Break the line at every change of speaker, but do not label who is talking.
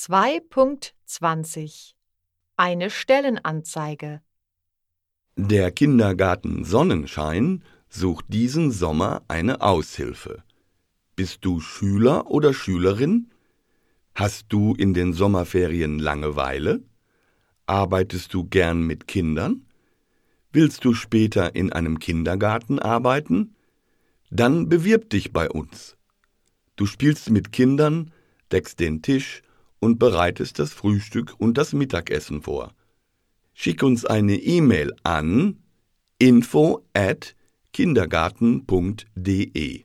2.20 Eine Stellenanzeige
Der Kindergarten Sonnenschein sucht diesen Sommer eine Aushilfe. Bist du Schüler oder Schülerin? Hast du in den Sommerferien Langeweile? Arbeitest du gern mit Kindern? Willst du später in einem Kindergarten arbeiten? Dann bewirb dich bei uns. Du spielst mit Kindern, deckst den Tisch und bereitest das Frühstück und das Mittagessen vor. Schick uns eine E-Mail an info at kindergarten.de